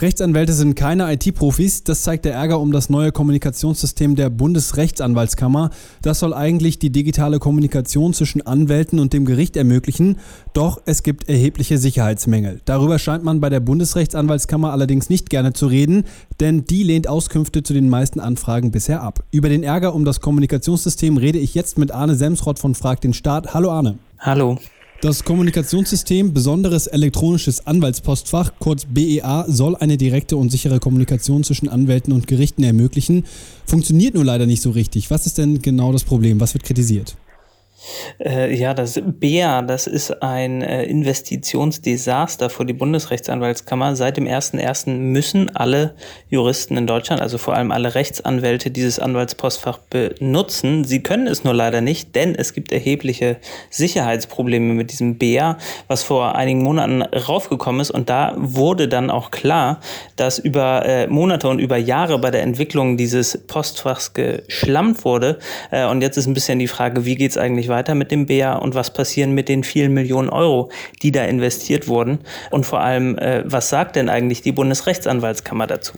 Rechtsanwälte sind keine IT-Profis. Das zeigt der Ärger um das neue Kommunikationssystem der Bundesrechtsanwaltskammer. Das soll eigentlich die digitale Kommunikation zwischen Anwälten und dem Gericht ermöglichen. Doch es gibt erhebliche Sicherheitsmängel. Darüber scheint man bei der Bundesrechtsanwaltskammer allerdings nicht gerne zu reden, denn die lehnt Auskünfte zu den meisten Anfragen bisher ab. Über den Ärger um das Kommunikationssystem rede ich jetzt mit Arne Semsrott von Frag den Staat. Hallo Arne. Hallo. Das Kommunikationssystem Besonderes elektronisches Anwaltspostfach, kurz BEA, soll eine direkte und sichere Kommunikation zwischen Anwälten und Gerichten ermöglichen. Funktioniert nur leider nicht so richtig. Was ist denn genau das Problem? Was wird kritisiert? Äh, ja, das BEA, das ist ein äh, Investitionsdesaster für die Bundesrechtsanwaltskammer. Seit dem 1.1. müssen alle Juristen in Deutschland, also vor allem alle Rechtsanwälte, dieses Anwaltspostfach benutzen. Sie können es nur leider nicht, denn es gibt erhebliche Sicherheitsprobleme mit diesem BEA, was vor einigen Monaten raufgekommen ist. Und da wurde dann auch klar, dass über äh, Monate und über Jahre bei der Entwicklung dieses Postfachs geschlammt wurde. Äh, und jetzt ist ein bisschen die Frage, wie geht es eigentlich weiter? Weiter mit dem BEA und was passieren mit den vielen Millionen Euro, die da investiert wurden? Und vor allem, äh, was sagt denn eigentlich die Bundesrechtsanwaltskammer dazu?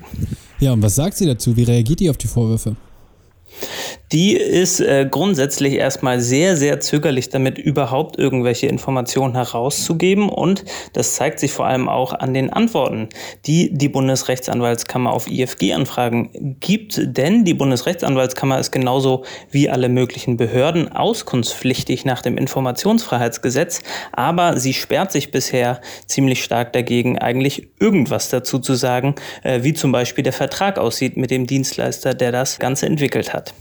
Ja, und was sagt sie dazu? Wie reagiert die auf die Vorwürfe? Die ist äh, grundsätzlich erstmal sehr, sehr zögerlich damit, überhaupt irgendwelche Informationen herauszugeben. Und das zeigt sich vor allem auch an den Antworten, die die Bundesrechtsanwaltskammer auf IFG-Anfragen gibt. Denn die Bundesrechtsanwaltskammer ist genauso wie alle möglichen Behörden auskunftspflichtig nach dem Informationsfreiheitsgesetz. Aber sie sperrt sich bisher ziemlich stark dagegen, eigentlich irgendwas dazu zu sagen, äh, wie zum Beispiel der Vertrag aussieht mit dem Dienstleister, der das Ganze entwickelt hat.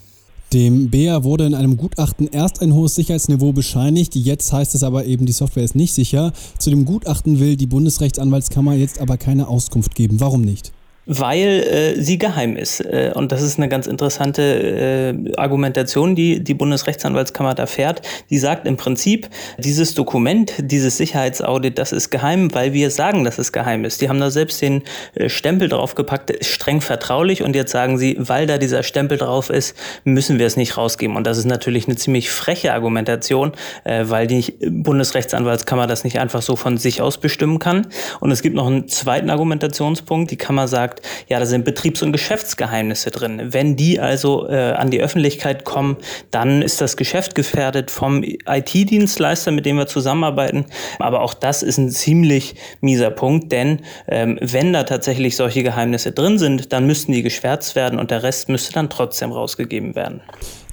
Dem BEA wurde in einem Gutachten erst ein hohes Sicherheitsniveau bescheinigt, jetzt heißt es aber eben, die Software ist nicht sicher. Zu dem Gutachten will die Bundesrechtsanwaltskammer jetzt aber keine Auskunft geben. Warum nicht? Weil äh, sie geheim ist. Äh, und das ist eine ganz interessante äh, Argumentation, die die Bundesrechtsanwaltskammer da fährt. Die sagt im Prinzip, dieses Dokument, dieses Sicherheitsaudit, das ist geheim, weil wir sagen, dass es geheim ist. Die haben da selbst den äh, Stempel draufgepackt, ist streng vertraulich und jetzt sagen sie, weil da dieser Stempel drauf ist, müssen wir es nicht rausgeben. Und das ist natürlich eine ziemlich freche Argumentation, äh, weil die Bundesrechtsanwaltskammer das nicht einfach so von sich aus bestimmen kann. Und es gibt noch einen zweiten Argumentationspunkt. Die Kammer sagt, sagt, ja, da sind Betriebs- und Geschäftsgeheimnisse drin. Wenn die also äh, an die Öffentlichkeit kommen, dann ist das Geschäft gefährdet vom IT-Dienstleister, mit dem wir zusammenarbeiten. Aber auch das ist ein ziemlich mieser Punkt, denn ähm, wenn da tatsächlich solche Geheimnisse drin sind, dann müssten die geschwärzt werden und der Rest müsste dann trotzdem rausgegeben werden.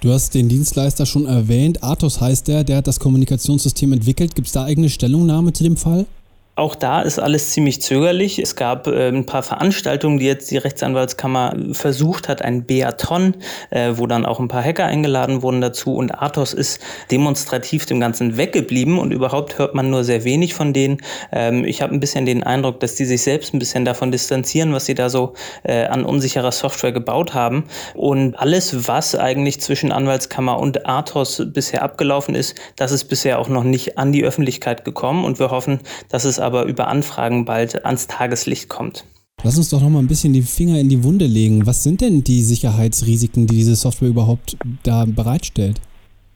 Du hast den Dienstleister schon erwähnt. Athos heißt der, der hat das Kommunikationssystem entwickelt. Gibt es da eigene Stellungnahme zu dem Fall? Auch da ist alles ziemlich zögerlich. Es gab äh, ein paar Veranstaltungen, die jetzt die Rechtsanwaltskammer versucht hat, ein Beaton, äh, wo dann auch ein paar Hacker eingeladen wurden dazu. Und Athos ist demonstrativ dem Ganzen weggeblieben und überhaupt hört man nur sehr wenig von denen. Ähm, ich habe ein bisschen den Eindruck, dass die sich selbst ein bisschen davon distanzieren, was sie da so äh, an unsicherer Software gebaut haben. Und alles, was eigentlich zwischen Anwaltskammer und Athos bisher abgelaufen ist, das ist bisher auch noch nicht an die Öffentlichkeit gekommen. Und wir hoffen, dass es aber über Anfragen bald ans Tageslicht kommt. Lass uns doch noch mal ein bisschen die Finger in die Wunde legen. Was sind denn die Sicherheitsrisiken, die diese Software überhaupt da bereitstellt?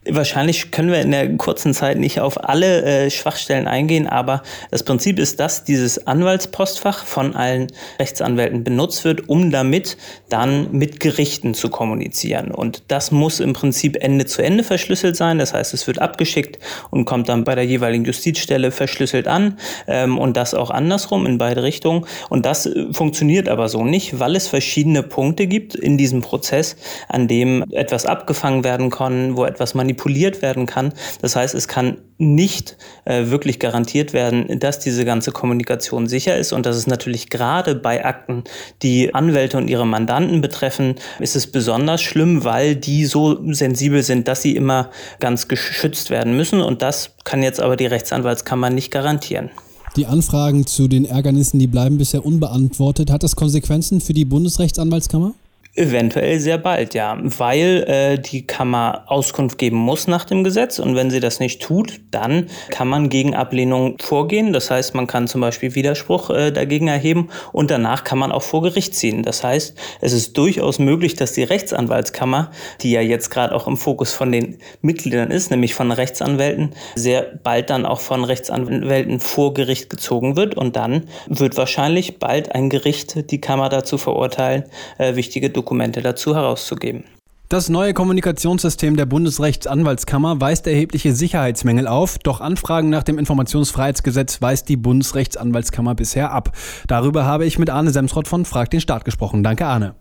Wahrscheinlich können wir in der kurzen Zeit nicht auf alle äh, Schwachstellen eingehen, aber das Prinzip ist, dass dieses Anwaltspostfach von allen Rechtsanwälten benutzt wird, um damit dann mit Gerichten zu kommunizieren. Und das muss im Prinzip Ende zu Ende verschlüsselt sein. Das heißt, es wird abgeschickt und kommt dann bei der jeweiligen Justizstelle verschlüsselt an ähm, und das auch andersrum in beide Richtungen. Und das äh, funktioniert aber so nicht, weil es verschiedene Punkte gibt in diesem Prozess, an dem etwas abgefangen werden kann, wo etwas manipuliert manipuliert werden kann. Das heißt, es kann nicht äh, wirklich garantiert werden, dass diese ganze Kommunikation sicher ist. Und das ist natürlich gerade bei Akten, die Anwälte und ihre Mandanten betreffen, ist es besonders schlimm, weil die so sensibel sind, dass sie immer ganz geschützt werden müssen. Und das kann jetzt aber die Rechtsanwaltskammer nicht garantieren. Die Anfragen zu den Ärgernissen, die bleiben bisher unbeantwortet. Hat das Konsequenzen für die Bundesrechtsanwaltskammer? Eventuell sehr bald, ja, weil äh, die Kammer Auskunft geben muss nach dem Gesetz und wenn sie das nicht tut, dann kann man gegen Ablehnung vorgehen. Das heißt, man kann zum Beispiel Widerspruch äh, dagegen erheben und danach kann man auch vor Gericht ziehen. Das heißt, es ist durchaus möglich, dass die Rechtsanwaltskammer, die ja jetzt gerade auch im Fokus von den Mitgliedern ist, nämlich von Rechtsanwälten, sehr bald dann auch von Rechtsanwälten vor Gericht gezogen wird und dann wird wahrscheinlich bald ein Gericht die Kammer dazu verurteilen, äh, wichtige Dokumente Dokumente dazu herauszugeben. Das neue Kommunikationssystem der Bundesrechtsanwaltskammer weist erhebliche Sicherheitsmängel auf, doch Anfragen nach dem Informationsfreiheitsgesetz weist die Bundesrechtsanwaltskammer bisher ab. Darüber habe ich mit Arne Semsrott von Frag den Staat gesprochen. Danke, Arne.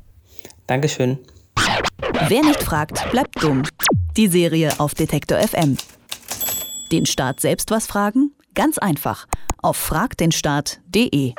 Dankeschön. Wer nicht fragt, bleibt dumm. Die Serie auf Detektor FM. Den Staat selbst was fragen? Ganz einfach. Auf fragdenstaat.de.